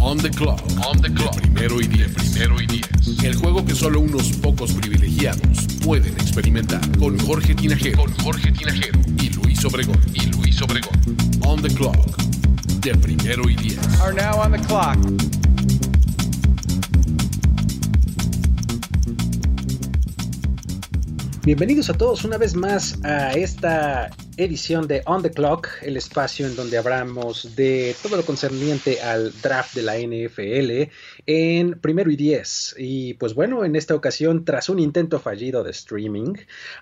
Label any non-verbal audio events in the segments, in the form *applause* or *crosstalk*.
On the clock. On the clock. De primero y diez. primero y diez. El juego que solo unos pocos privilegiados pueden experimentar. Con Jorge Tinajero. Con Jorge Tinajero. Y Luis Obregón. Y Luis Obregón. On the clock. De primero y diez. Are now on the clock. Bienvenidos a todos una vez más a esta edición de On the Clock, el espacio en donde hablamos de todo lo concerniente al draft de la NFL en primero y diez. Y pues bueno, en esta ocasión, tras un intento fallido de streaming,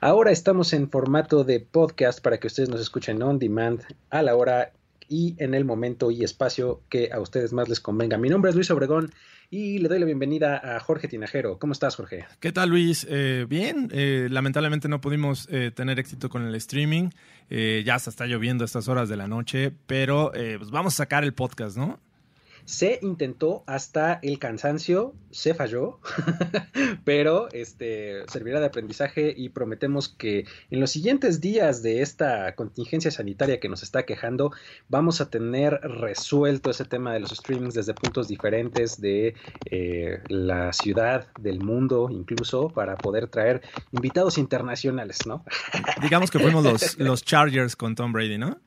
ahora estamos en formato de podcast para que ustedes nos escuchen on demand a la hora y en el momento y espacio que a ustedes más les convenga. Mi nombre es Luis Obregón y le doy la bienvenida a Jorge Tinajero. ¿Cómo estás, Jorge? ¿Qué tal, Luis? Eh, bien, eh, lamentablemente no pudimos eh, tener éxito con el streaming. Eh, ya se está lloviendo a estas horas de la noche, pero eh, pues vamos a sacar el podcast, ¿no? Se intentó hasta el cansancio, se falló, *laughs* pero este servirá de aprendizaje y prometemos que en los siguientes días de esta contingencia sanitaria que nos está quejando, vamos a tener resuelto ese tema de los streamings desde puntos diferentes de eh, la ciudad, del mundo, incluso para poder traer invitados internacionales, ¿no? Digamos que fuimos los, *laughs* los Chargers con Tom Brady, ¿no?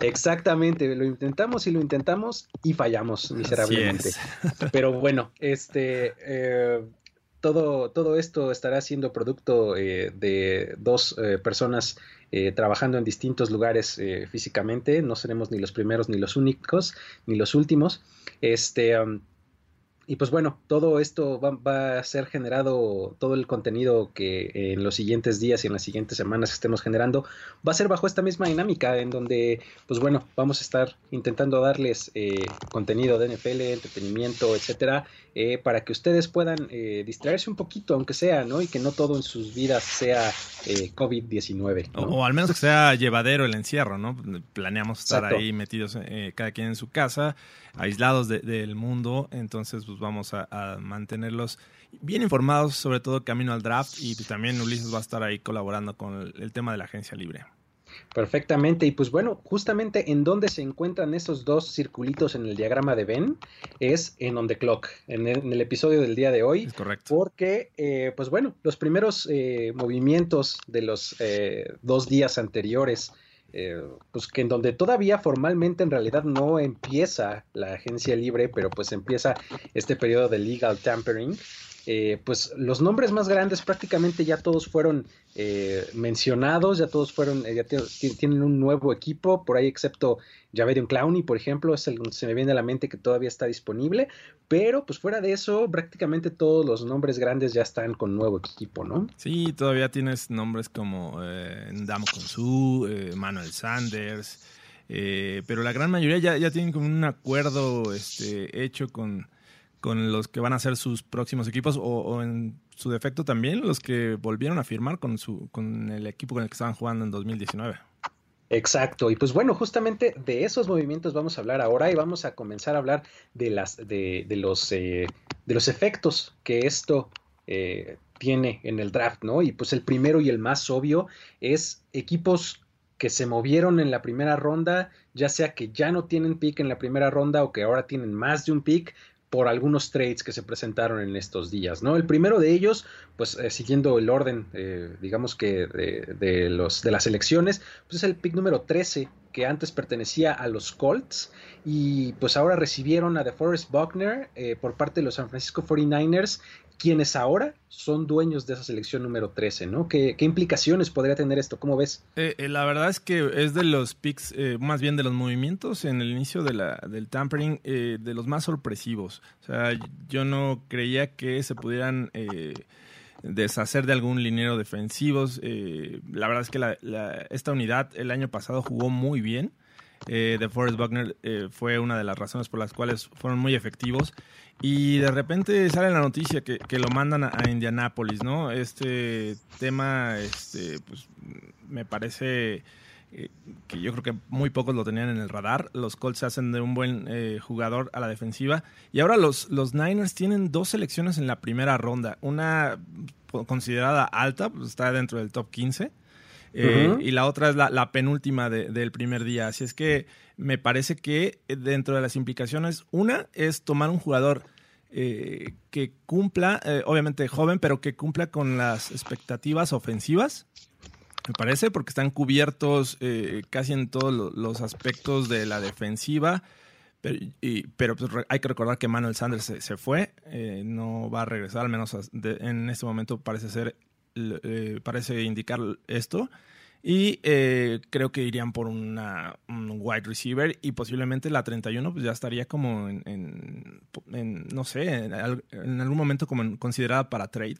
Exactamente, lo intentamos y lo intentamos y fallamos miserablemente. *laughs* Pero bueno, este eh, todo, todo esto estará siendo producto eh, de dos eh, personas eh, trabajando en distintos lugares físicamente. No seremos ni los primeros, ni los únicos, ni los últimos. Este. um, y pues bueno, todo esto va, va, a ser generado, todo el contenido que en los siguientes días y en las siguientes semanas estemos generando, va a ser bajo esta misma dinámica en donde, pues bueno, vamos a estar intentando darles eh, contenido de NFL, entretenimiento, etcétera, eh, para que ustedes puedan eh, distraerse un poquito, aunque sea, ¿no? Y que no todo en sus vidas sea eh, COVID-19. O, ¿no? o al menos que sea llevadero el encierro, ¿no? Planeamos estar Exacto. ahí metidos eh, cada quien en su casa, aislados de- del mundo, entonces pues vamos a, a mantenerlos bien informados, sobre todo camino al draft y pues, también Ulises va a estar ahí colaborando con el, el tema de la agencia libre. Perfectamente, y pues bueno, justamente en donde se encuentran esos dos circulitos en el diagrama de Ben es en On the Clock, en el, en el episodio del día de hoy, Es correcto. porque eh, pues bueno, los primeros eh, movimientos de los eh, dos días anteriores, eh, pues que en donde todavía formalmente en realidad no empieza la agencia libre, pero pues empieza este periodo de legal tampering. Eh, pues los nombres más grandes prácticamente ya todos fueron eh, mencionados, ya todos fueron, eh, ya tienen un nuevo equipo, por ahí excepto Javerion Clowney, por ejemplo, es el se me viene a la mente que todavía está disponible, pero pues fuera de eso, prácticamente todos los nombres grandes ya están con nuevo equipo, ¿no? Sí, todavía tienes nombres como eh, Ndamo Konsu, Manuel Sanders, pero la gran mayoría ya, ya tienen como un acuerdo este, hecho con, con los que van a ser sus próximos equipos o, o en su defecto también los que volvieron a firmar con, su, con el equipo con el que estaban jugando en 2019. Exacto, y pues bueno, justamente de esos movimientos vamos a hablar ahora y vamos a comenzar a hablar de las de, de los eh, de los efectos que esto eh, tiene en el draft, ¿no? Y pues el primero y el más obvio es equipos que se movieron en la primera ronda, ya sea que ya no tienen pick en la primera ronda o que ahora tienen más de un pick por algunos trades que se presentaron en estos días, ¿no? El primero de ellos, pues eh, siguiendo el orden, eh, digamos que de, de, los, de las elecciones, pues es el pick número 13, que antes pertenecía a los Colts, y pues ahora recibieron a DeForest Buckner eh, por parte de los San Francisco 49ers, quienes ahora son dueños de esa selección número 13, ¿no? ¿Qué, qué implicaciones podría tener esto? ¿Cómo ves? Eh, eh, la verdad es que es de los picks, eh, más bien de los movimientos en el inicio de la, del tampering, de los más sorpresivos. O sea, yo no creía que se pudieran deshacer de algún liniero defensivos. Eh, la verdad es que esta unidad el año pasado jugó muy bien. de Forrest Buckner fue una de las razones por las cuales fueron muy efectivos. Y de repente sale la noticia que, que lo mandan a, a, Indianápolis, ¿no? Este tema, este, pues, me parece eh, que yo creo que muy pocos lo tenían en el radar. Los Colts se hacen de un buen eh, jugador a la defensiva. Y ahora los, los Niners tienen dos selecciones en la primera ronda. Una considerada alta, pues está dentro del top 15. Eh, y la otra es la, la penúltima de, del primer día. Así es que me parece que dentro de las implicaciones, una es tomar un jugador eh, que cumpla, eh, obviamente joven, pero que cumpla con las expectativas ofensivas. Me parece, porque están cubiertos eh, casi en todos los aspectos de la defensiva. Pero, y, pero pues, hay que recordar que Manuel Sanders se, fue, no va a regresar, al menos de, en este momento parece ser, parece indicar esto. Y eh, creo que irían por una, un wide receiver y posiblemente la 31 pues ya estaría como en, no sé, en, algún momento como considerada para trade.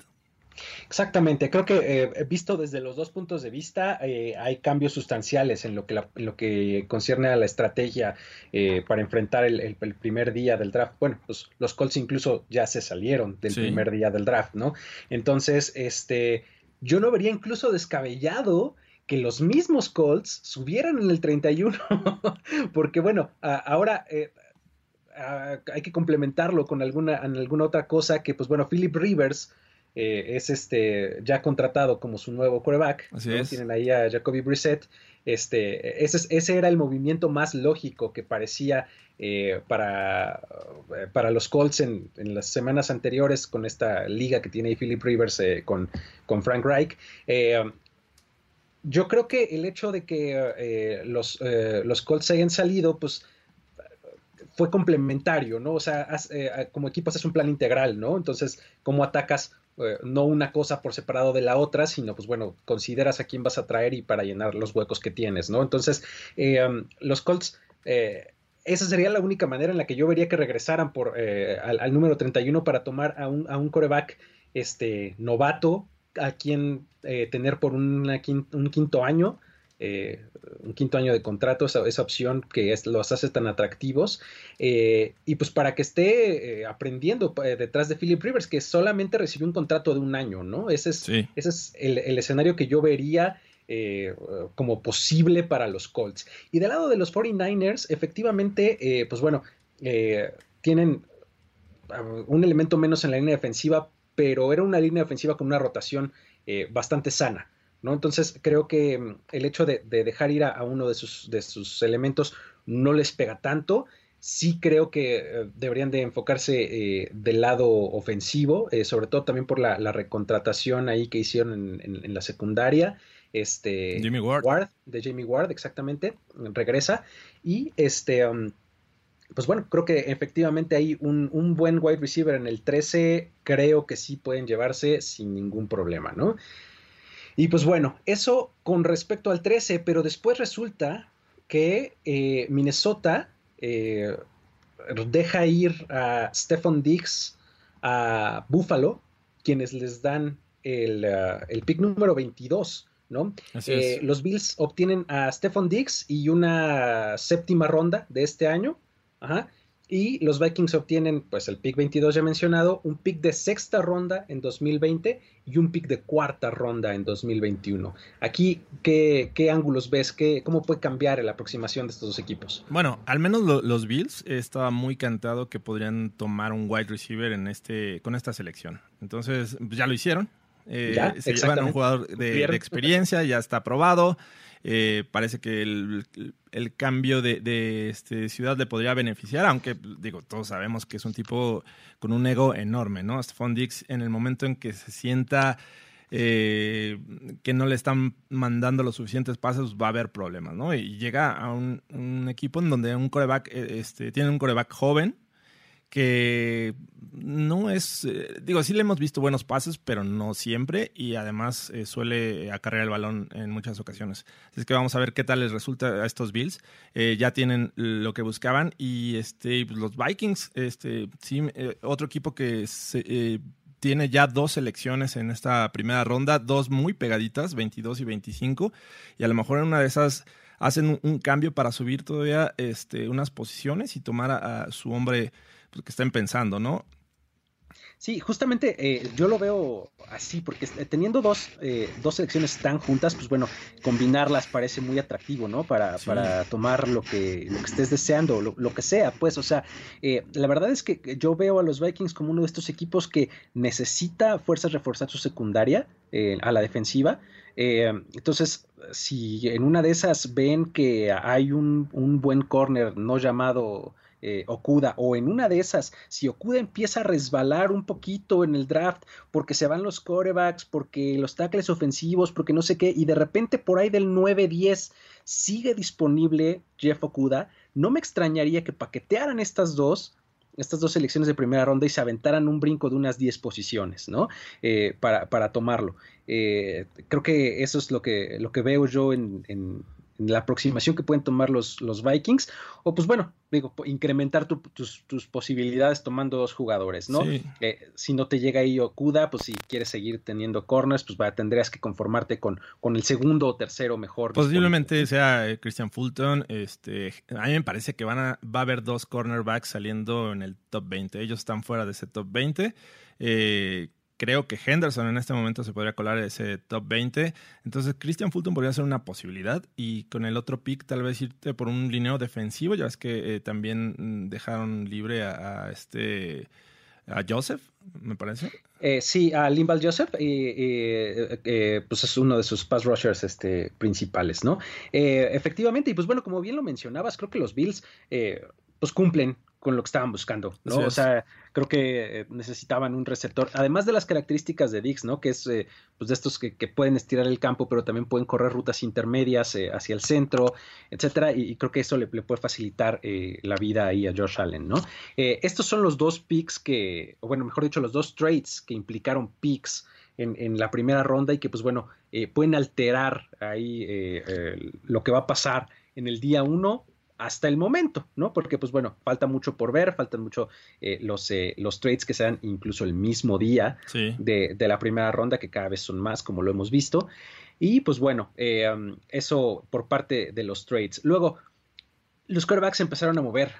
Exactamente, creo que eh, visto desde los dos puntos de vista eh, hay cambios sustanciales en lo que, la, en lo que concierne a la estrategia eh, para enfrentar el, el, el, primer día del draft. Bueno, pues los Colts incluso ya se salieron del sí. primer día del draft, ¿no? Entonces, este, yo no vería incluso descabellado que los mismos Colts subieran en el 31, *laughs* porque bueno, ahora eh, hay que complementarlo con alguna, alguna otra cosa que pues bueno, Philip Rivers eh, es este ya contratado como su nuevo quarterback, Así ¿no? es. tienen ahí a Jacoby Brissett, este, ese, ese era el movimiento más lógico que parecía eh, para, para los Colts en, en, las semanas anteriores con esta liga que tiene ahí Philip Rivers eh, con, con Frank Reich. Yo creo que el hecho de que los, los Colts hayan salido, pues fue complementario, ¿no? O sea, eh, como equipo haces un plan integral, ¿no? Entonces, ¿cómo atacas eh, no una cosa por separado de la otra, sino, pues bueno, consideras a quién vas a traer y para llenar los huecos que tienes, ¿no? Entonces, um, los Colts eh, esa sería la única manera en la que yo vería que regresaran por, eh, al, al, número 31 para tomar a un, a un coreback este, novato, a quien eh, tener por una un quinto año, eh, un quinto año de contrato, esa, esa opción que es, los hace tan atractivos, eh, y pues para que esté eh, aprendiendo detrás de Philip Rivers, que solamente recibió un contrato de un año, ¿no? Ese es, sí. ese es el, el, escenario que yo vería. Como posible para los Colts. Y del lado de los 49ers, efectivamente, pues bueno, tienen uh, un elemento menos en la línea defensiva, pero era una línea defensiva con una rotación eh, bastante sana. ¿No? Entonces creo que um, el hecho de, de dejar ir a, a, uno de sus, de sus elementos no les pega tanto. Sí creo que eh, deberían de enfocarse eh, del lado ofensivo, eh, sobre todo también por la, la, recontratación ahí que hicieron en, en, en la secundaria este Jimmy Ward. Ward. de Jamie Ward, exactamente, regresa. Y este, um, pues bueno, creo que efectivamente hay un, un, buen wide receiver en el 13, creo que sí pueden llevarse sin ningún problema, ¿no? Y pues bueno, eso con respecto al 13, pero después resulta que eh, Minnesota eh, deja ir a Stephon Diggs a Buffalo, quienes les dan el, uh, el pick número 22. ¿no? Eh, los Bills obtienen a Stephon Diggs y una séptima ronda de este año. Ajá. Y los Vikings obtienen, pues, el pick 22 ya mencionado, un pick de sexta ronda en 2020 y un pick de cuarta ronda en 2021. Aquí, ¿qué, qué ángulos ves? ¿Qué, ¿Cómo puede cambiar la aproximación de estos dos equipos? Bueno, al menos lo, los Bills estaba muy cantado que podrían tomar un wide receiver en este, con esta selección. Entonces, ya lo hicieron. Eh, ya, se llevan un jugador de, de, experiencia, ya está aprobado. Eh, parece que el, el cambio de, de este, ciudad le podría beneficiar, aunque digo, todos sabemos que es un tipo con un ego enorme, ¿no? Stephon Dix, en el momento en que se sienta eh, que no le están mandando los suficientes pases, va a haber problemas, ¿no? Y llega a un, un equipo en donde un coreback, este, tiene un coreback joven, que no es, eh, digo, sí le hemos visto buenos pases, pero no siempre, y además eh, suele acarrear el balón en muchas ocasiones. Así es que vamos a ver qué tal les resulta a estos Bills. Eh, ya tienen lo que buscaban, y este, los Vikings, este, sí, otro equipo que se, tiene ya dos selecciones en esta primera ronda, dos muy pegaditas, 22 y 25, y a lo mejor en una de esas hacen un, cambio para subir todavía este, unas posiciones y tomar a, su hombre pues, que estén pensando, ¿no? Sí, justamente eh, yo lo veo así, porque teniendo dos, eh, dos selecciones tan juntas, pues bueno, combinarlas parece muy atractivo, ¿no? Para, para tomar lo que, lo que estés deseando, lo, lo que sea, pues, o sea, eh, la verdad es que yo veo a los Vikings como uno de estos equipos que necesita fuerzas reforzar su secundaria a la defensiva. entonces, si en una de esas ven que hay un, un buen corner no llamado eh, Okuda, o en una de esas, si Okuda empieza a resbalar un poquito en el draft porque se van los corebacks, porque los tackles ofensivos, porque no sé qué, y de repente por ahí del 9-10 sigue disponible Jeff Okuda, no me extrañaría que paquetearan estas dos estas dos selecciones de primera ronda y se aventaran un brinco de unas 10 posiciones, ¿no? Eh, para, para, tomarlo. Eh, creo que eso es lo que, lo que veo yo en, la aproximación que pueden tomar los, los Vikings, o pues bueno, digo, incrementar tus, posibilidades tomando dos jugadores, ¿no? Eh, si no te llega ahí Okuda, pues si quieres seguir teniendo corners, pues va, tendrías que conformarte con, con el segundo o tercero mejor. Posiblemente sea eh, Christian Fulton, este, a mí me parece que van a, va a haber dos cornerbacks saliendo en el top 20, ellos están fuera de ese top 20. Eh, creo que Henderson en este momento se podría colar ese top 20. Entonces, Christian Fulton podría ser una posibilidad. Y con el otro pick, tal vez irte por un lineo defensivo. Ya ves que eh, también mm, dejaron libre a, este. a Joseph, me parece. Eh, sí, a Limbal Joseph, eh, pues es uno de sus pass rushers este, principales, ¿no? efectivamente, y pues bueno, como bien lo mencionabas, creo que los Bills pues cumplen con lo que estaban buscando, ¿no? o sea, creo que eh, necesitaban un receptor, además de las características de Dix, ¿no? Que es eh, pues de estos que, pueden estirar el campo, pero también pueden correr rutas intermedias eh, hacia el centro, etcétera, y, creo que eso le, puede facilitar la vida ahí a Josh Allen, ¿no? estos son los dos picks que, o bueno, mejor dicho, los dos trades que implicaron picks en, en, la primera ronda y que, pues bueno, pueden alterar ahí lo que va a pasar en el día uno hasta el momento, ¿no? Porque, pues bueno, falta mucho por ver, faltan mucho eh, los, eh, los trades que sean incluso el mismo día de, la primera ronda, que cada vez son más, como lo hemos visto. Y pues bueno, eh, um, eso por parte de los trades. Luego, los quarterbacks empezaron a mover,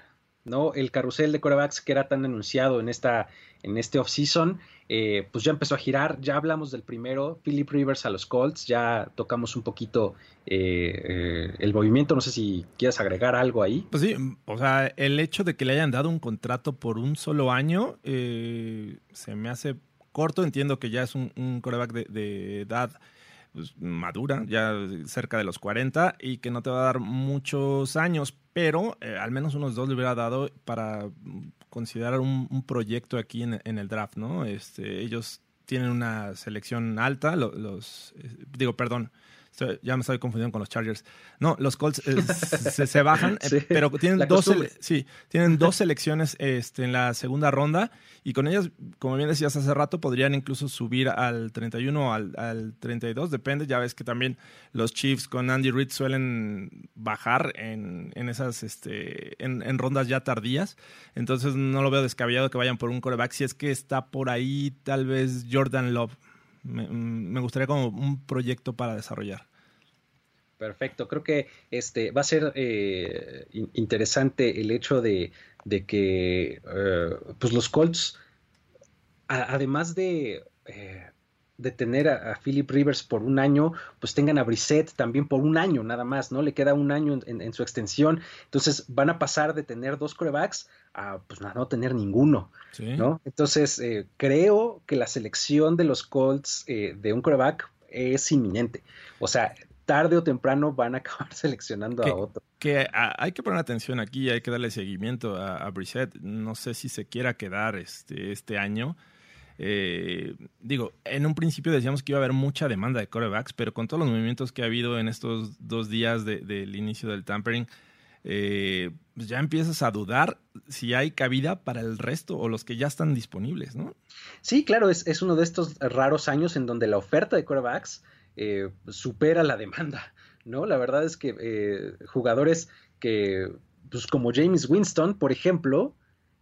¿no? El carrusel de quarterbacks que era tan anunciado en, esta, en este offseason eh, pues ya empezó a girar, ya hablamos del primero, Philip Rivers a los Colts, ya tocamos un poquito eh, eh, el movimiento, no sé si quieres agregar algo ahí. Pues sí, o sea, el hecho de que le hayan dado un contrato por un solo año se me hace corto, entiendo que ya es un, un coreback de, edad pues, madura, ya cerca de los 40, y que no te va a dar muchos años, pero al menos unos dos le hubiera dado para considerar un, proyecto aquí en, el draft, ¿no? Este, ellos tienen una selección alta, los, eh, digo, perdón, ya me estoy confundiendo con los Chargers. No, los Colts eh, se, bajan, *laughs* eh, pero tienen dos, sí, tienen dos *laughs* selecciones este, en la segunda ronda y con ellas, como bien decías hace rato, podrían incluso subir al 31 o al, al 32, depende. Ya ves que también los Chiefs con Andy Reid suelen bajar en, en esas este, en, en, rondas ya tardías. Entonces no lo veo descabellado que vayan por un coreback. Si es que está por ahí, tal vez Jordan Love. me gustaría como un proyecto para desarrollar. Perfecto, creo que este va a ser eh, interesante el hecho de, que eh, pues los Colts, además de, eh, de tener a, Philip Rivers por un año, pues tengan a Brissett también por un año nada más, ¿no? Le queda un año en, su extensión, entonces van a pasar de tener dos corebacks a pues no tener ninguno, ¿no? Entonces creo que la selección de los Colts de un coreback es inminente. O sea, tarde o temprano van a acabar *laughs* seleccionando a otro. Que hay que poner atención aquí, hay que darle seguimiento a, a Brissett. No sé si se quiera quedar este, este año. Eh, digo, en un principio decíamos que iba a haber mucha demanda de corebacks, pero con todos los movimientos que ha habido en estos dos días del inicio del tampering, eh, pues ya empiezas a dudar si hay cabida para el resto o los que ya están disponibles, ¿no? Sí, claro, es, es uno de estos raros años en donde la oferta de corebacks eh, supera la demanda, ¿no? La verdad es que eh, jugadores que, pues como James Winston, por ejemplo,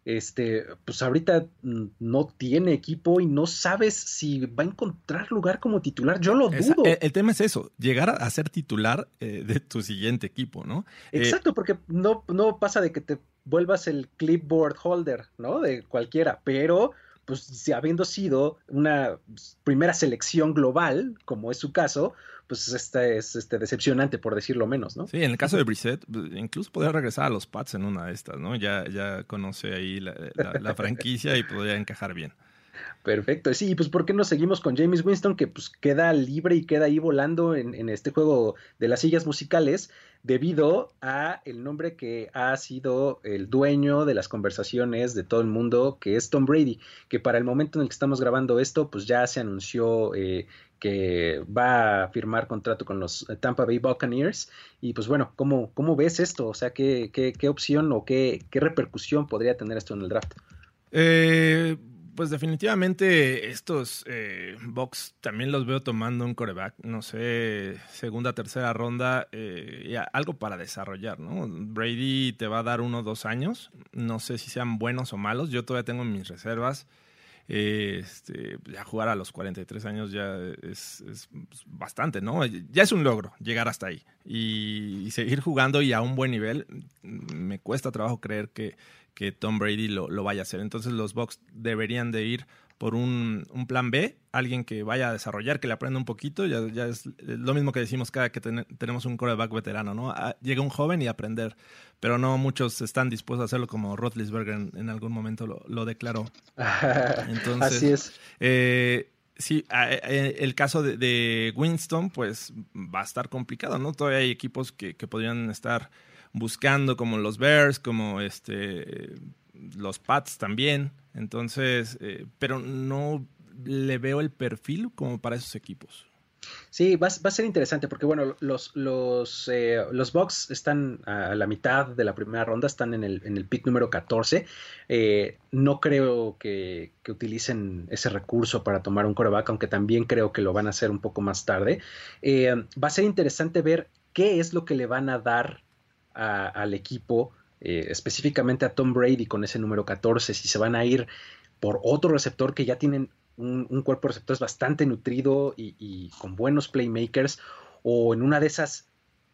este, pues ahorita no tiene equipo y no sabes si va a encontrar lugar como titular. Yo lo dudo. el, tema es eso, llegar a, ser titular eh, de tu siguiente equipo, ¿no? Eh, Exacto, porque no, no pasa de que te vuelvas el clipboard holder, ¿no? De cualquiera, pero pues si habiendo sido una primera selección global, como es su caso, pues esta es este, decepcionante, por decirlo menos, ¿no? Sí, en el caso de Brissett, pues, incluso podría regresar a los Pats en una de estas, ¿no? Ya, ya conoce ahí la, franquicia y podría encajar bien. Perfecto. Sí, pues ¿por qué no seguimos con James Winston que pues queda libre y queda ahí volando en, en, este juego de las sillas musicales debido a el nombre que ha sido el dueño de las conversaciones de todo el mundo, que es Tom Brady, que para el momento en el que estamos grabando esto, pues ya se anunció eh, que va a firmar contrato con los Tampa Bay Buccaneers. Y pues bueno, ¿cómo, cómo ves esto? O sea, ¿qué, qué, qué opción o qué, qué repercusión podría tener esto en el draft? Eh, pues definitivamente estos eh, Bucks también los veo tomando un coreback, no sé, segunda, tercera ronda, eh, algo para desarrollar, ¿no? Brady te va a dar uno o dos años, no sé si sean buenos o malos, yo todavía tengo mis reservas. Eh, este, ya jugar a los 43 años ya es, bastante, ¿no? Ya es un logro llegar hasta ahí. Y, seguir jugando y a un buen nivel, me cuesta trabajo creer que, que Tom Brady lo, lo, vaya a hacer. Entonces los Bucks deberían de ir por un, plan B, alguien que vaya a desarrollar, que le aprenda un poquito, ya, ya es lo mismo que decimos cada que tenemos un quarterback veterano, ¿no? Ah, llega un joven y aprender, pero no muchos están dispuestos a hacerlo como Rotlisberger en, algún momento lo, declaró. *laughs* Entonces, Así es. Eh, sí, eh, el caso de, Winston, pues va a estar complicado, ¿no? Todavía hay equipos que, que podrían estar buscando, como los Bears, como este los Pats también. Entonces, eh, pero no le veo el perfil como para esos equipos. Sí, va, a ser interesante porque, bueno, los, los, eh, los Bucks están a la mitad de la primera ronda, están en el, en el pick número 14. Eh, no creo que, que, utilicen ese recurso para tomar un coreback, aunque también creo que lo van a hacer un poco más tarde. va a ser interesante ver qué es lo que le van a dar al equipo eh, específicamente a Tom Brady con ese número 14, si se van a ir por otro receptor que ya tienen un, cuerpo de receptores bastante nutrido y, con buenos playmakers, o en una de esas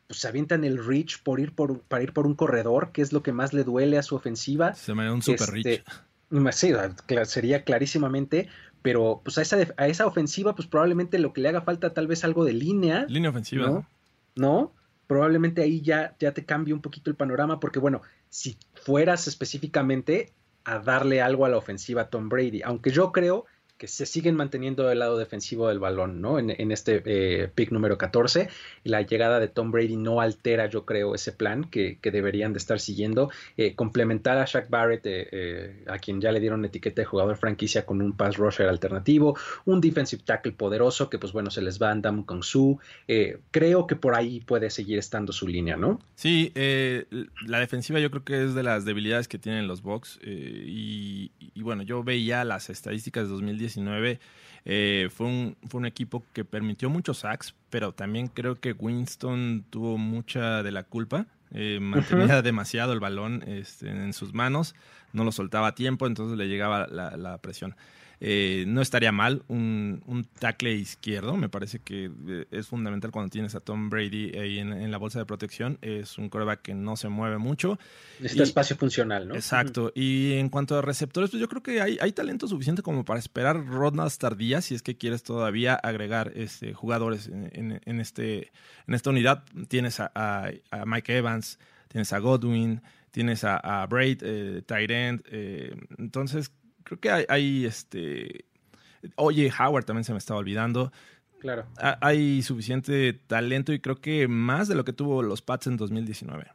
pues, se avientan el reach por ir por, para ir por un corredor, que es lo que más le duele a su ofensiva. Se me un super reach. Este, sería clarísimamente, pero pues a esa, a esa ofensiva, pues probablemente lo que le haga falta tal vez algo de línea. Línea ofensiva. ¿No? ¿No? Probablemente ahí ya, ya te cambie un poquito el panorama, porque bueno, si fueras específicamente a darle algo a la ofensiva a Tom Brady, aunque yo creo que se siguen manteniendo del lado defensivo del balón, ¿no? En, este eh, pick número 14. La llegada de Tom Brady no altera, yo creo, ese plan que, deberían de estar siguiendo. Eh, complementar a Shaq Barrett, eh, a quien ya le dieron etiqueta de jugador franquicia con un pass rusher alternativo, un defensive tackle poderoso que, pues bueno, se les va a Andam con su. creo que por ahí puede seguir estando su línea, ¿no? Sí, la defensiva yo creo que es de las debilidades que tienen los Bucks. Y, bueno, yo veía las estadísticas de 2010 eh, fue, un, fue un equipo que permitió muchos sacks, pero también creo que Winston tuvo mucha de la culpa. Eh, mantenía demasiado el balón este, en sus manos, no lo soltaba a tiempo, entonces le llegaba la, la presión. Eh, no estaría mal un, un, tackle izquierdo. Me parece que eh, es fundamental cuando tienes a Tom Brady ahí en, la bolsa de protección. Es un coreback que no se mueve mucho. Necesita espacio funcional, ¿no? Exacto. Y en cuanto a receptores, pues yo creo que hay, hay, talento suficiente como para esperar rondas tardías si es que quieres todavía agregar este, jugadores en, en, este, en esta unidad. Tienes a, Mike Evans, tienes a Godwin, tienes a, a Braid, eh, Tyrant. Eh, entonces, creo que hay, este. Oye, Howard también se me estaba olvidando. Claro. Hay suficiente talento y creo que más de lo que tuvo los Pats en 2019.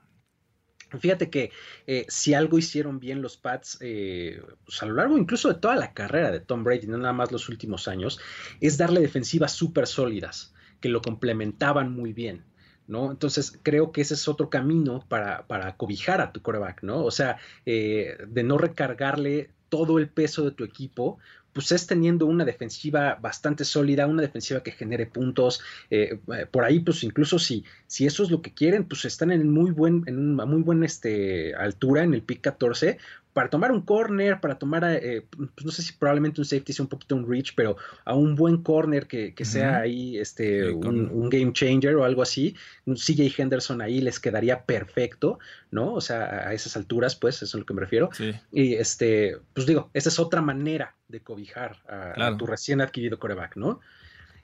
Fíjate que eh, si algo hicieron bien los Pats eh, pues, a lo largo incluso de toda la carrera de Tom Brady, no nada más los últimos años, es darle defensivas súper sólidas que lo complementaban muy bien. ¿no? Entonces creo que ese es otro camino para, para cobijar a tu coreback, ¿no? O sea, eh, de no recargarle todo el peso de tu equipo, pues es teniendo una defensiva bastante sólida, una defensiva que genere puntos. Eh, eh, por ahí, pues incluso si, si eso es lo que quieren, pues están en muy buen, en una muy buena este, altura en el pick 14 para tomar un corner, para tomar, eh, pues no sé si probablemente un safety sea un poquito un reach, pero a un buen corner que, que sea ahí este, un, game changer o algo así, un CJ Henderson ahí les quedaría perfecto, ¿no? O sea, a esas alturas, pues, eso es a lo que me refiero. Y este, pues digo, esa es otra manera de cobijar a, tu recién adquirido coreback, ¿no?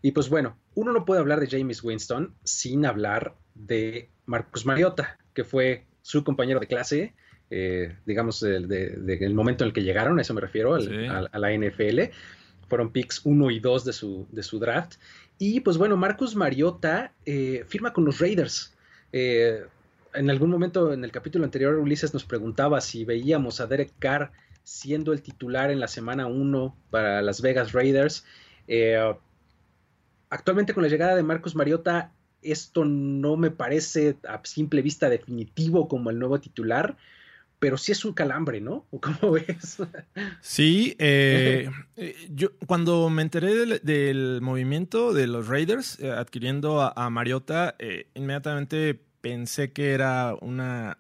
Y pues bueno, uno no puede hablar de James Winston sin hablar de Marcus Mariota, que fue su compañero de clase, eh, digamos, del momento en el que llegaron, a eso me refiero, a, la NFL. Fueron picks 1 y 2 de su, de su draft. Y pues bueno, Marcus Mariota eh, firma con los Raiders. Eh, en algún momento en el capítulo anterior, Ulises nos preguntaba si veíamos a Derek Carr siendo el titular en la semana 1 para las Vegas Raiders. actualmente con la llegada de Marcus Mariota, esto no me parece a simple vista definitivo como el nuevo titular, pero sí es un calambre, ¿no? ¿Cómo *laughs* ves? Sí, eh, eh, yo cuando me enteré del, movimiento de los Raiders eh, adquiriendo a, Mariota, inmediatamente pensé que era una,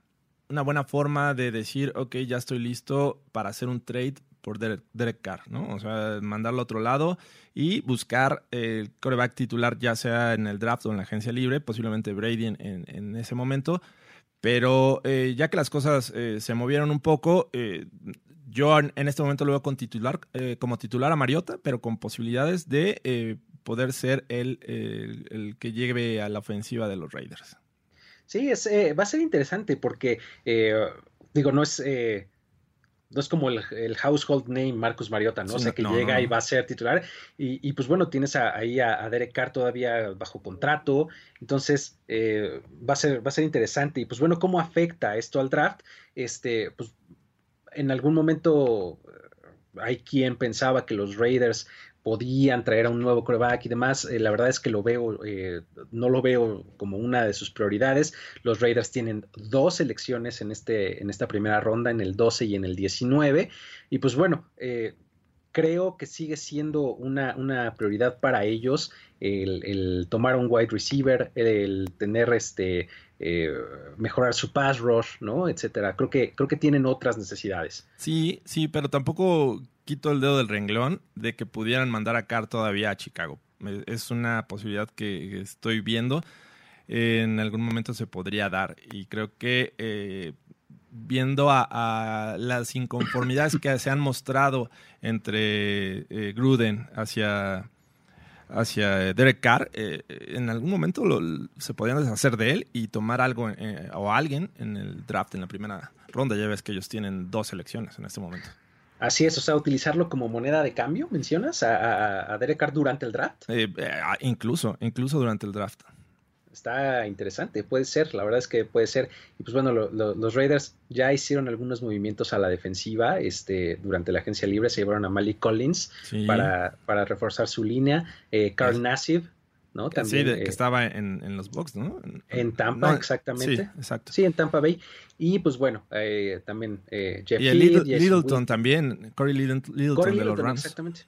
buena forma de decir, ok, ya estoy listo para hacer un trade por Derek, Carr, ¿no? O sea, mandarlo a otro lado y buscar el coreback titular, ya sea en el draft o en la agencia libre, posiblemente Brady en, ese momento. Pero eh, ya que las cosas eh, se movieron un poco, eh, yo en, este momento lo veo con titular, como titular a Mariota, pero con posibilidades de poder ser el, el, que llegue a la ofensiva de los Raiders. Sí, es, va a ser interesante porque, digo, no es no es como el, household name Marcus Mariota, ¿no? o sea, que llega y va a ser titular. Y, pues bueno, tienes ahí a, Derek Carr todavía bajo contrato. Entonces, eh, va, a ser, va a ser interesante. Y pues bueno, ¿cómo afecta esto al draft? Este, pues en algún momento eh, hay quien pensaba que los Raiders podían traer a un nuevo coreback y demás. Eh, la verdad es que lo veo, eh, no lo veo como una de sus prioridades. Los Raiders tienen dos elecciones en, este, en esta primera ronda, en el 12 y en el 19. Y pues bueno, eh, creo que sigue siendo una, una prioridad para ellos el, tomar un wide receiver, el tener este mejorar su pass rush, ¿no? etcétera. Creo que, creo que tienen otras necesidades. Sí, sí, pero tampoco quito el dedo del renglón de que pudieran mandar a Carr todavía a Chicago. Es una posibilidad que estoy viendo. En algún momento se podría dar. Y creo que eh, viendo a, las inconformidades que se han mostrado entre eh, Gruden hacia, hacia Derek Carr, eh, en algún momento se podrían deshacer de él y tomar algo o alguien en el draft en la primera ronda. Ya ves que ellos tienen dos elecciones en este momento. Así es, o sea, utilizarlo como moneda de cambio, mencionas, a, a, Derek Carr durante el draft. Eh, eh, incluso, incluso durante el draft. Está interesante, puede ser, la verdad es que puede ser. Y pues bueno, los Raiders ya hicieron algunos movimientos a la defensiva este, durante la agencia libre, se llevaron a Malik Collins para, para reforzar su línea. Eh, Carl Nassib ¿no? También, sí, que estaba en, los Bucks, ¿no? En Tampa, exactamente. Sí, exacto. Sí, en Tampa Bay. Y pues bueno, eh, también eh, Jeff y Littleton también, Corey Littleton, de los Rams. Exactamente.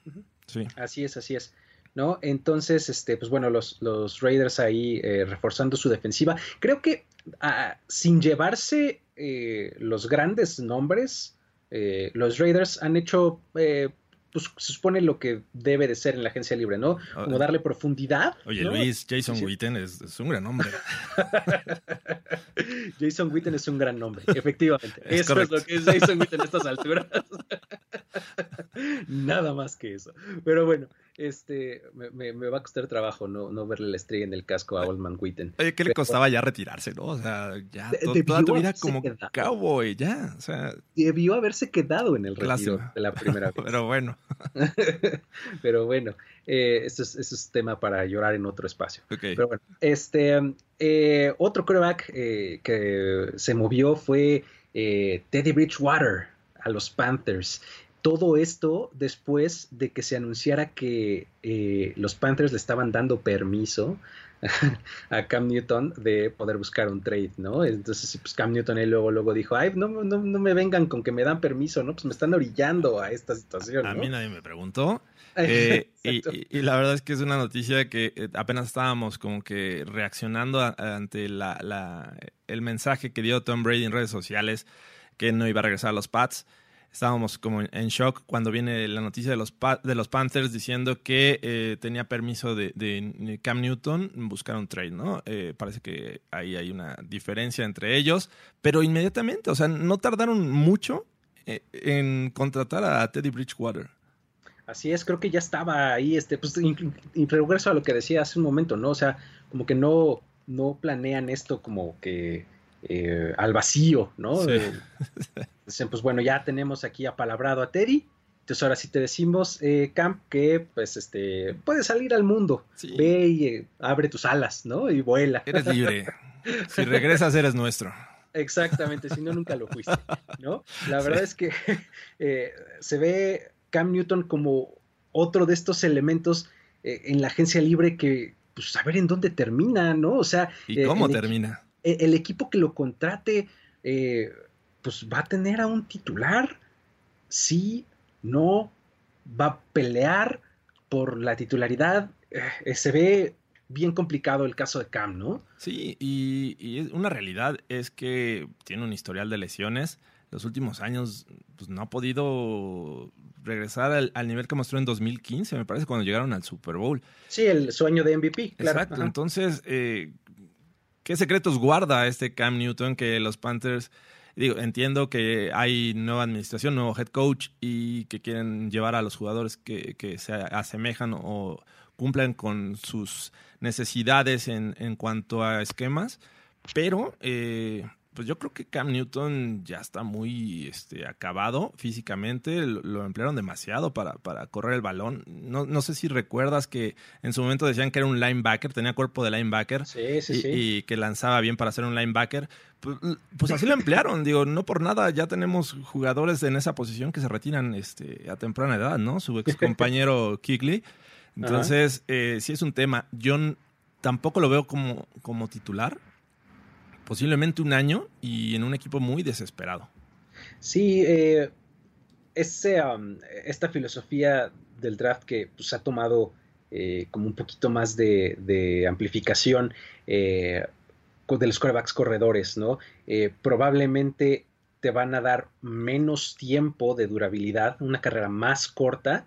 Sí. Así es, así es. ¿No? Entonces, este, pues bueno, los, los Raiders ahí eh, reforzando su defensiva. Creo que ah, sin llevarse los grandes nombres, los Raiders han hecho pues se supone lo que debe de ser en la agencia libre, ¿no? Ah, Como darle profundidad. Oye, Luis, Jason Witten es, un gran nombre. *laughs* Jason Witten es un gran nombre, efectivamente. eso es lo que es Jason Witten a estas alturas. *laughs* Nada más que eso. Pero bueno, este, me, va a costar trabajo no, no verle la estrella en el casco a Oldman Witten. Oye, ¿qué le costaba ya retirarse, no? O sea, ya toda tu vida como cowboy, ya. O sea, debió haberse quedado en el retiro de la primera *laughs* vez. Pero bueno. *laughs* Pero bueno, eh, eso, es, es, tema para llorar en otro espacio. Pero bueno, este, eh, otro quarterback eh, que se movió fue Teddy Bridgewater a los Panthers todo esto después de que se anunciara que eh, los Panthers le estaban dando permiso *laughs* a Cam Newton de poder buscar un trade, ¿no? Entonces, pues Cam Newton él luego, luego dijo, ay, no, no, no me vengan con que me dan permiso, ¿no? Pues me están orillando a esta situación. A mí nadie me preguntó. *laughs* Eh, y, la verdad es que es una noticia que eh, apenas estábamos como que reaccionando ante la, el mensaje que dio Tom Brady en redes sociales que no iba a regresar a los Pats. Estábamos como en shock cuando viene la noticia de los, de los Panthers diciendo que eh, tenía permiso de, Cam Newton buscar un trade, ¿no? Eh, parece que ahí hay una diferencia entre ellos, pero inmediatamente, o sea, no tardaron mucho eh, en contratar a Teddy Bridgewater. Así es, creo que ya estaba ahí, este, pues, regreso a lo que decía hace un momento, ¿no? O sea, como que no, no planean esto como que eh, al vacío, ¿no? Eh, dicen, pues bueno, ya tenemos aquí apalabrado a Teddy, entonces ahora sí te decimos, eh, Camp, que pues este, puedes salir al mundo, ve y abre tus alas, ¿no? Y vuela. Eres libre. si regresas, eres nuestro. Exactamente, si no, nunca lo fuiste, ¿no? La verdad es que *laughs* se ve Cam Newton como otro de estos elementos en la agencia libre que, pues, a ver en dónde termina, ¿no? O sea... ¿Y cómo termina? E, el equipo que lo contrate, eh, pues va a tener a un titular, sí, no, va a pelear por la titularidad. Eh, se ve bien complicado el caso de Cam, ¿no? Sí, y, una realidad es que tiene un historial de lesiones. Los últimos años pues, no ha podido regresar al, nivel que mostró en 2015, me parece, cuando llegaron al Super Bowl. Sí, el sueño de MVP, claro. Exacto, entonces eh, ¿Qué secretos guarda este Cam Newton que los Panthers... Digo, entiendo que hay nueva administración, nuevo head coach y que quieren llevar a los jugadores que, se asemejan o cumplan con sus necesidades en, en cuanto a esquemas, pero eh, pues yo creo que Cam Newton ya está muy este, acabado físicamente. Lo, emplearon demasiado para, para, correr el balón. No, no, sé si recuerdas que en su momento decían que era un linebacker, tenía cuerpo de linebacker sí, sí, y, sí. y, que lanzaba bien para ser un linebacker. Pues, pues, así lo emplearon. Digo, no por nada ya tenemos jugadores en esa posición que se retiran este, a temprana edad, ¿no? Su ex compañero *laughs* Kigley. Entonces, eh, sí es un tema. Yo tampoco lo veo como, como titular posiblemente un año y en un equipo muy desesperado. Sí, eh, ese, um, esta filosofía del draft que pues, ha tomado eh, como un poquito más de, amplificación eh, de los corebacks corredores, ¿no? probablemente te van a dar menos tiempo de durabilidad, una carrera más corta,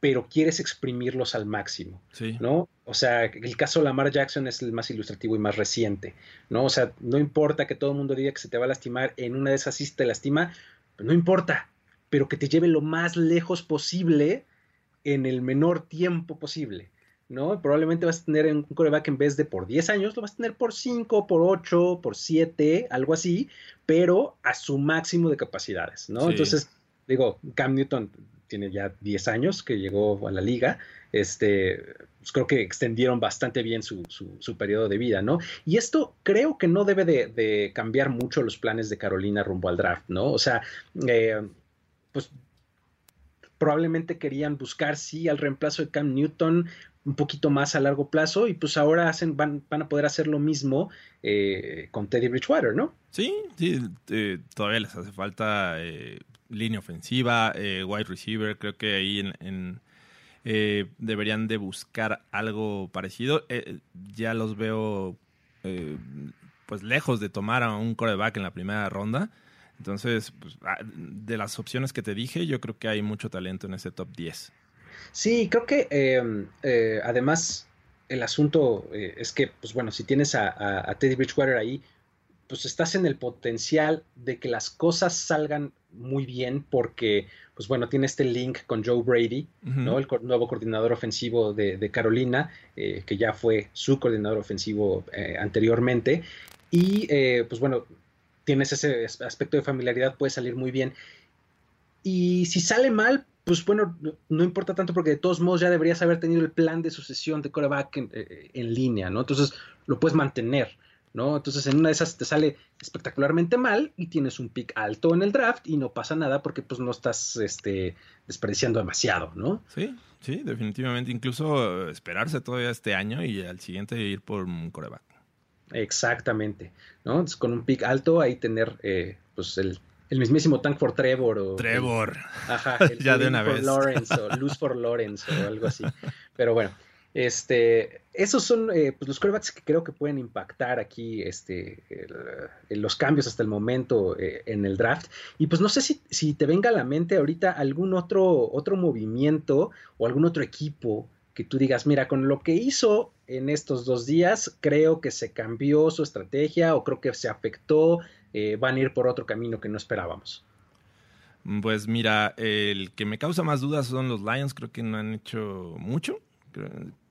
pero quieres exprimirlos al máximo, ¿no? O sea, el caso de Lamar Jackson es el más ilustrativo y más reciente, ¿no? O sea, no importa que todo el mundo diga que se te va a lastimar, en una de esas sí te lastima, no importa, pero que te lleve lo más lejos posible en el menor tiempo posible, ¿no? Probablemente vas a tener un coreback en vez de por 10 años, lo vas a tener por 5, por 8, por 7, algo así, pero a su máximo de capacidades, ¿no? Entonces, digo, Cam Newton tiene ya 10 años que llegó a la liga, este, pues creo que extendieron bastante bien su, su, periodo de vida, ¿no? Y esto creo que no debe de, cambiar mucho los planes de Carolina rumbo al draft, ¿no? O sea, eh, pues probablemente querían buscar, sí, al reemplazo de Cam Newton un poquito más a largo plazo y pues ahora hacen, van, van a poder hacer lo mismo eh, con Teddy Bridgewater, ¿no? Sí, sí, eh, todavía les hace falta línea ofensiva, eh, wide receiver, creo que ahí en, eh, deberían de buscar algo parecido. Eh, ya los veo pues lejos de tomar a un coreback en la primera ronda. Entonces, pues, ah, de las opciones que te dije, yo creo que hay mucho talento en ese top 10. Sí, creo que em, además el asunto es que, pues bueno, si tienes a, a Teddy Bridgewater ahí, pues estás en el potencial de que las cosas salgan muy bien porque, pues bueno, tiene este link con Joe Brady, ¿no? El nuevo coordinador ofensivo de, Carolina, eh, que ya fue su coordinador ofensivo eh, anteriormente. Y, eh, pues bueno, tienes ese aspecto de familiaridad, puede salir muy bien. Y si sale mal, pues bueno, no, importa tanto porque de todos modos ya deberías haber tenido el plan de sucesión de coreback en, en línea, ¿no? Entonces lo puedes mantener. ¿No? Entonces en una de esas te sale espectacularmente mal y tienes un pick alto en el draft y no pasa nada porque pues no estás este, desperdiciando demasiado, ¿no? Sí, sí, definitivamente. Incluso esperarse todavía este año y al siguiente ir por un coreback. Exactamente, ¿no? Entonces con un pick alto ahí tener eh, pues el, mismísimo Tank for Trevor o Trevor. ajá, *laughs* ya de una vez. Lawrence o Luz for Lawrence o algo así. *laughs* Pero bueno, Este, esos son eh, pues los quarterbacks que creo que pueden impactar aquí este, el, los cambios hasta el momento eh, en el draft. Y pues no sé si, te venga a la mente ahorita algún otro, otro movimiento o algún otro equipo que tú digas, mira, con lo que hizo en estos dos días, creo que se cambió su estrategia o creo que se afectó, eh, van a ir por otro camino que no esperábamos. Pues mira, el que me causa más dudas son los Lions, creo que no han hecho mucho.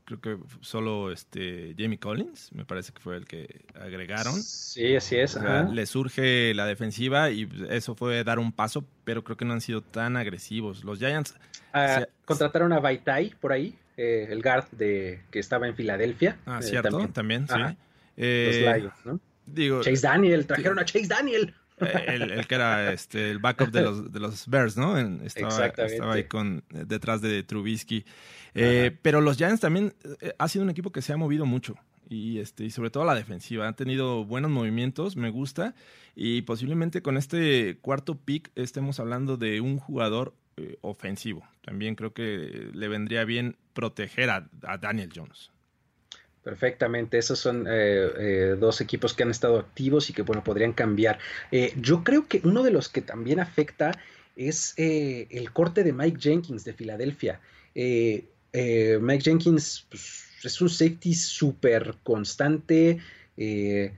Creo, que solo este Jamie Collins, me parece que fue el que agregaron. Sí, así es. le surge la defensiva y eso fue dar un paso, pero creo que no han sido tan agresivos. Los Giants ah, contrataron a Vaitai por ahí, eh, el guard de que estaba en Filadelfia. Ah, eh, cierto, también, sí. Los eh, Lions, ¿no? Digo, Chase Daniel, trajeron a Chase Daniel. El, que era este, el backup de los, de los Bears, ¿no? Estaba, estaba ahí con, detrás de Trubisky. Eh, pero los Giants también eh, ha sido un equipo que se ha movido mucho. Y, este, y sobre todo la defensiva. Han tenido buenos movimientos, me gusta. Y posiblemente con este cuarto pick estemos hablando de un jugador eh, ofensivo. También creo que le vendría bien proteger a, Daniel Jones. Perfectamente, esos son dos equipos que han estado activos y que bueno podrían cambiar. yo creo que uno de los que también afecta es el corte de Mike Jenkins de Filadelfia. Eh, Mike Jenkins pues, es un safety súper constante, eh,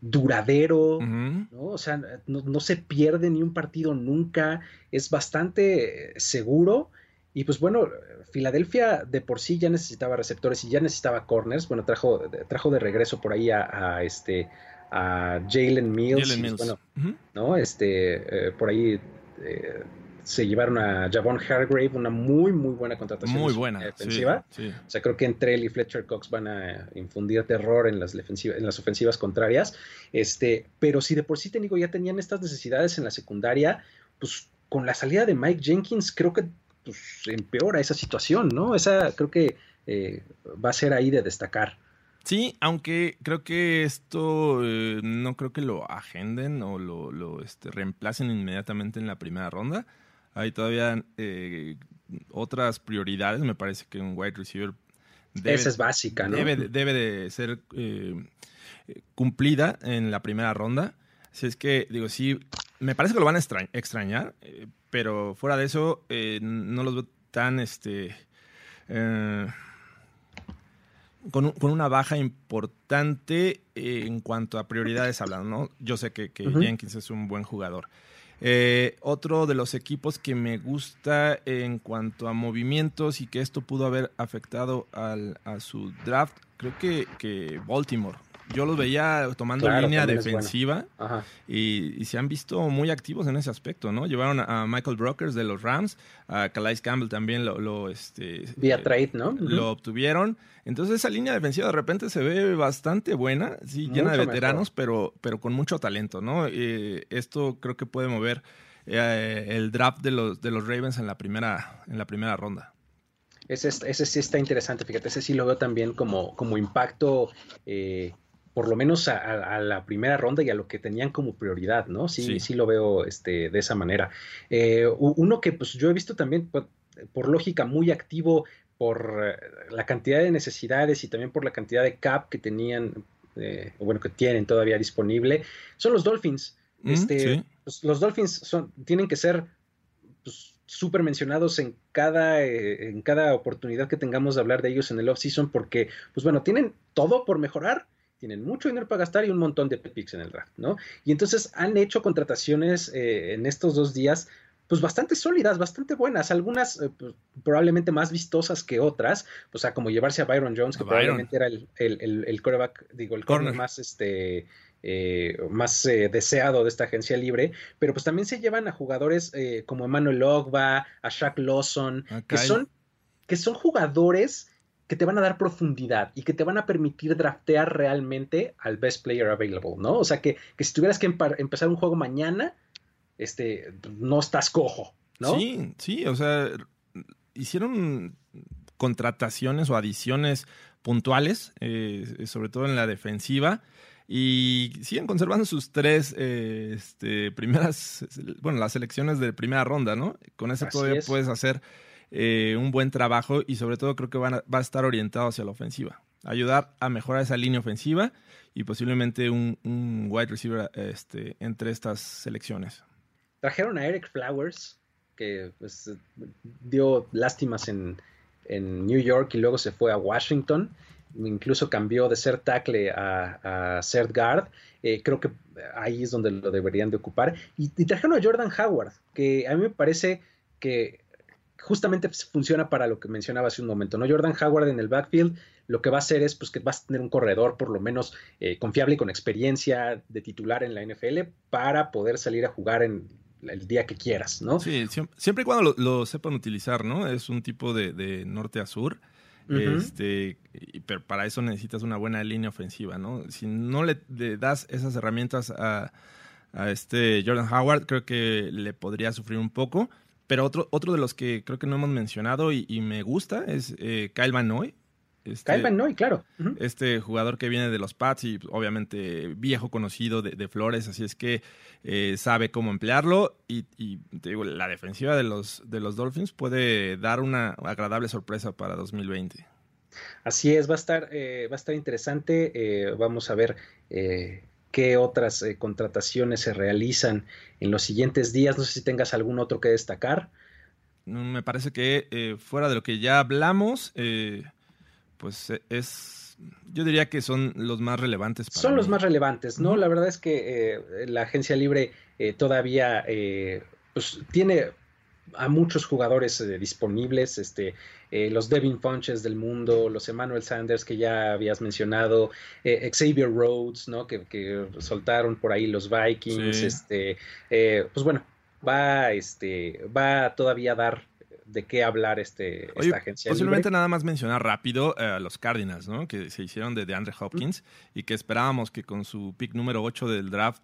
duradero, ¿no? O sea, no, se pierde ni un partido nunca, es bastante seguro. Y pues bueno, Filadelfia de por sí ya necesitaba receptores y ya necesitaba corners. Bueno, trajo, trajo de regreso por ahí a, este a Jalen Mills. Bueno, ¿no? Este, eh, por ahí se llevaron a Javon Hargrave, una muy, muy buena contratación. Muy buena. Defensiva. O sea, creo que entre él y Fletcher Cox van a infundir terror en las, en las ofensivas contrarias. Este, pero si de por sí te digo, ya tenían estas necesidades en la secundaria, pues con la salida de Mike Jenkins, creo que pues, empeora esa situación, ¿no? Esa creo que eh, va a ser ahí de destacar. Sí, aunque creo que esto eh, no creo que lo agenden o lo, lo este, reemplacen inmediatamente en la primera ronda. Hay todavía eh, otras prioridades. Me parece que un wide receiver debe, Esa es básica, ¿no? Debe, de ser eh, cumplida en la primera ronda. Si es que, digo, sí, me parece que lo van a extrañar, pero fuera de eso, no los veo tan, este, con, una baja importante en cuanto a prioridades hablando, ¿no? Yo sé que, Jenkins es un buen jugador. Eh, otro de los equipos que me gusta en cuanto a movimientos y que esto pudo haber afectado al, a su draft, creo que, que Baltimore yo los veía tomando línea defensiva y, se han visto muy activos en ese aspecto, ¿no? Llevaron a Michael Brokers de los Rams, a Calais Campbell también lo, este, vía eh, trade, ¿no? Lo obtuvieron. Entonces esa línea defensiva de repente se ve bastante buena, sí, llena de veteranos, pero, pero con mucho talento, ¿no? Eh, esto creo que puede mover eh, el draft de los, de los Ravens en la primera, en la primera ronda. Ese, ese, sí está interesante, fíjate, ese sí lo veo también como, como impacto por lo menos a, la primera ronda y a lo que tenían como prioridad, ¿no? Sí, sí, lo veo este, de esa manera. Eh, uno que pues yo he visto también, pues, por lógica, muy activo por eh, la cantidad de necesidades y también por la cantidad de cap que tenían, eh, o bueno, que tienen todavía disponible, son los Dolphins. Mm, este, pues, los Dolphins son, tienen que ser pues, súper mencionados en cada, en cada oportunidad que tengamos de hablar de ellos en el off-season porque, pues bueno, tienen todo por mejorar tienen mucho dinero para gastar y un montón de picks en el draft, ¿no? Y entonces han hecho contrataciones eh, en estos dos días, pues bastante sólidas, bastante buenas, algunas eh, pues, probablemente más vistosas que otras, o sea, como llevarse a Byron Jones, que probablemente era el, el, digo, el corner. más este eh, más deseado de esta agencia libre, pero pues también se llevan a jugadores como Emmanuel Ogba, a Shaq Lawson, que son que son jugadores que te van a dar profundidad y que te van a permitir draftear realmente al best player available, ¿no? O sea, que, si tuvieras que empezar un juego mañana, este, no estás cojo, ¿no? Sí, sí, o sea, hicieron contrataciones o adiciones puntuales, eh, sobre todo en la defensiva, y siguen conservando sus tres eh, este, primeras, *laughs* bueno, las selecciones de primera ronda, ¿no? Con eso todavía puedes hacer eh, un buen trabajo y sobre todo creo que va a estar orientado hacia la ofensiva. Ayudar a mejorar esa línea ofensiva y posiblemente un, wide receiver este, entre estas selecciones. Trajeron a Eric Flowers, que pues, dio lástimas en, en New York y luego se fue a Washington. Incluso cambió de ser tackle a, ser guard. Eh, creo que ahí es donde lo deberían de ocupar. Y trajeron a Jordan Howard, que a mí me parece que justamente funciona para lo que mencionaba hace un momento, ¿no? Jordan Howard en el backfield lo que va a hacer es pues que vas a tener un corredor por lo menos eh, confiable y con experiencia de titular en la NFL para poder salir a jugar en el día que quieras, ¿no? Sí, siem- siempre y cuando lo, lo sepan utilizar, ¿no? Es un tipo de, de norte a sur. Este, pero para eso necesitas una buena línea ofensiva, ¿no? Si no le, le das esas herramientas a, a este Jordan Howard, creo que le podría sufrir un poco. Pero otro, otro de los que creo que no hemos mencionado y, y me gusta es eh, Kyle Van Noy. Este, Kyle Van Noy, claro. Este jugador que viene de los Pats y obviamente viejo conocido de, de Flores, así es que eh, sabe cómo emplearlo y, y, te digo, la defensiva de los, de los Dolphins puede dar una agradable sorpresa para 2020. Así es, va a estar, eh, va a estar interesante. eh, vamos a ver eh, qué otras eh, contrataciones se realizan en los siguientes días. No sé si tengas algún otro que destacar. Me parece que eh, fuera de lo que ya hablamos, eh, pues es, yo diría que son los más relevantes. Para Son los más relevantes, ¿no? La verdad es que la agencia libre todavía eh, pues, tiene a muchos jugadores eh, disponibles, este, eh, los Devin Funches del mundo, los Emmanuel Sanders que ya habías mencionado, eh, Xavier Rhodes, ¿no? Que, que soltaron por ahí los Vikings, Sí. este, pues bueno, va, este, va todavía a dar de qué hablar este, Oye, esta agencia posiblemente libre. nada más mencionar rápido eh, a los Cardinals, ¿no? Que se hicieron de DeAndre Hopkins y que esperábamos que con su pick número 8 del draft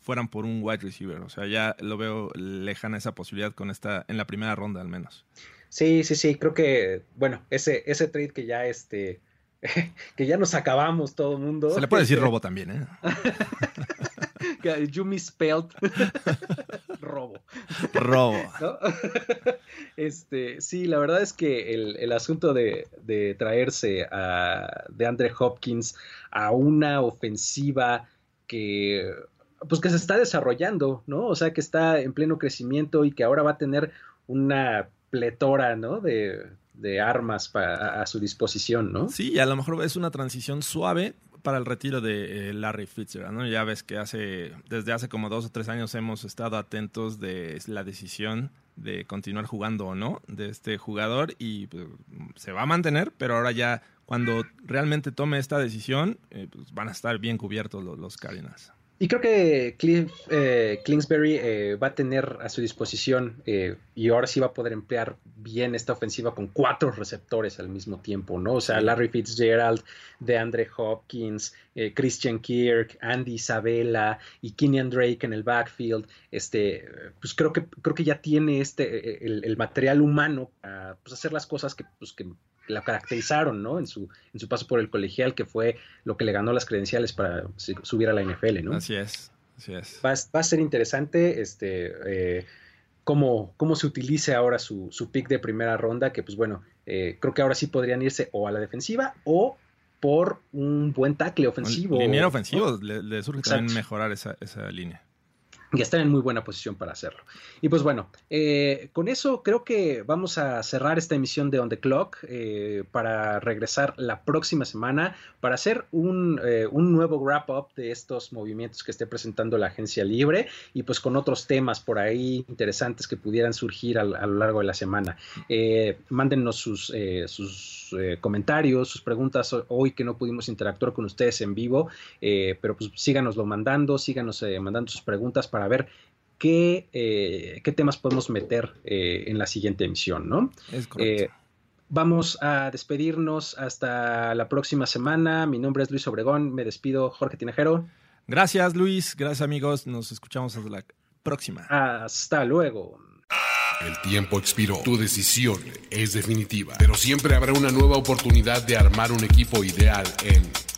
fueran por un wide receiver. O sea, ya lo veo lejana esa posibilidad con esta, en la primera ronda al menos. Sí, sí, sí, creo que, bueno, ese, ese trade que ya este, *laughs* que ya nos acabamos todo el mundo. Se le puede decir Este, robo también, ¿eh? *laughs* You misspelled. *laughs* robo. Robo. *laughs* ¿no? *laughs* Este, sí, la verdad es que el, el asunto de, de traerse a de Andre Hopkins a una ofensiva que pues que se está desarrollando, ¿no? O sea, que está en pleno crecimiento y que ahora va a tener una pletora, ¿no? De, de armas pa- a, a su disposición, ¿no? Sí, y a lo mejor es una transición suave para el retiro de eh, Larry Fitzgerald. Ya ves que hace, desde hace como dos o tres años hemos estado atentos de la decisión de continuar jugando o no de este jugador y pues, se va a mantener, pero ahora ya cuando realmente tome esta decisión eh, pues, van a estar bien cubiertos los, los Cardinals. Y creo que Cliff eh, Kingsbury eh, va a tener a su disposición eh, y ahora sí va a poder emplear bien esta ofensiva con cuatro receptores al mismo tiempo, ¿no? O sea. Larry Fitzgerald, DeAndre Hopkins, eh, Christian Kirk, Andy Isabella y Kenyan Drake en el backfield. Este, pues creo que creo que ya tiene este eh, el, el material humano para pues, hacer las cosas que, pues, que la caracterizaron, ¿no? En su, en su paso por el colegial, que fue lo que le ganó las credenciales para subir a la NFL, ¿no? Así es, así es. Va, a- va a ser interesante este, eh, cómo, cómo se utilice ahora su, su pick de primera ronda, que pues bueno, eh, creo que ahora sí podrían irse o a la defensiva o por un buen tackle ofensivo. Liniero ofensivo, le, le surge también mejorar esa, esa línea. Y están en muy buena posición para hacerlo. Y pues bueno, eh, con eso creo que vamos a cerrar esta emisión de On the Clock eh, para regresar la próxima semana para hacer un, eh, un nuevo wrap-up de estos movimientos que esté presentando la agencia libre y pues con otros temas por ahí interesantes que pudieran surgir al- a, lo largo de la semana. Mándennos sus, sus comentarios, sus preguntas ho- hoy que no pudimos interactuar con ustedes en vivo, pero pues síganoslo mandando, síganos mandando sus preguntas ver qué, eh, qué temas podemos meter eh, en la siguiente emisión, ¿no? Es correcto. Eh, vamos a despedirnos hasta la próxima semana. Mi nombre es Luis Obregón, me despido, Jorge Tinajero. Gracias Luis, gracias amigos, nos escuchamos hasta la próxima. Hasta luego. El tiempo expiró. Tu decisión es definitiva. Pero siempre habrá una nueva oportunidad de armar un equipo ideal en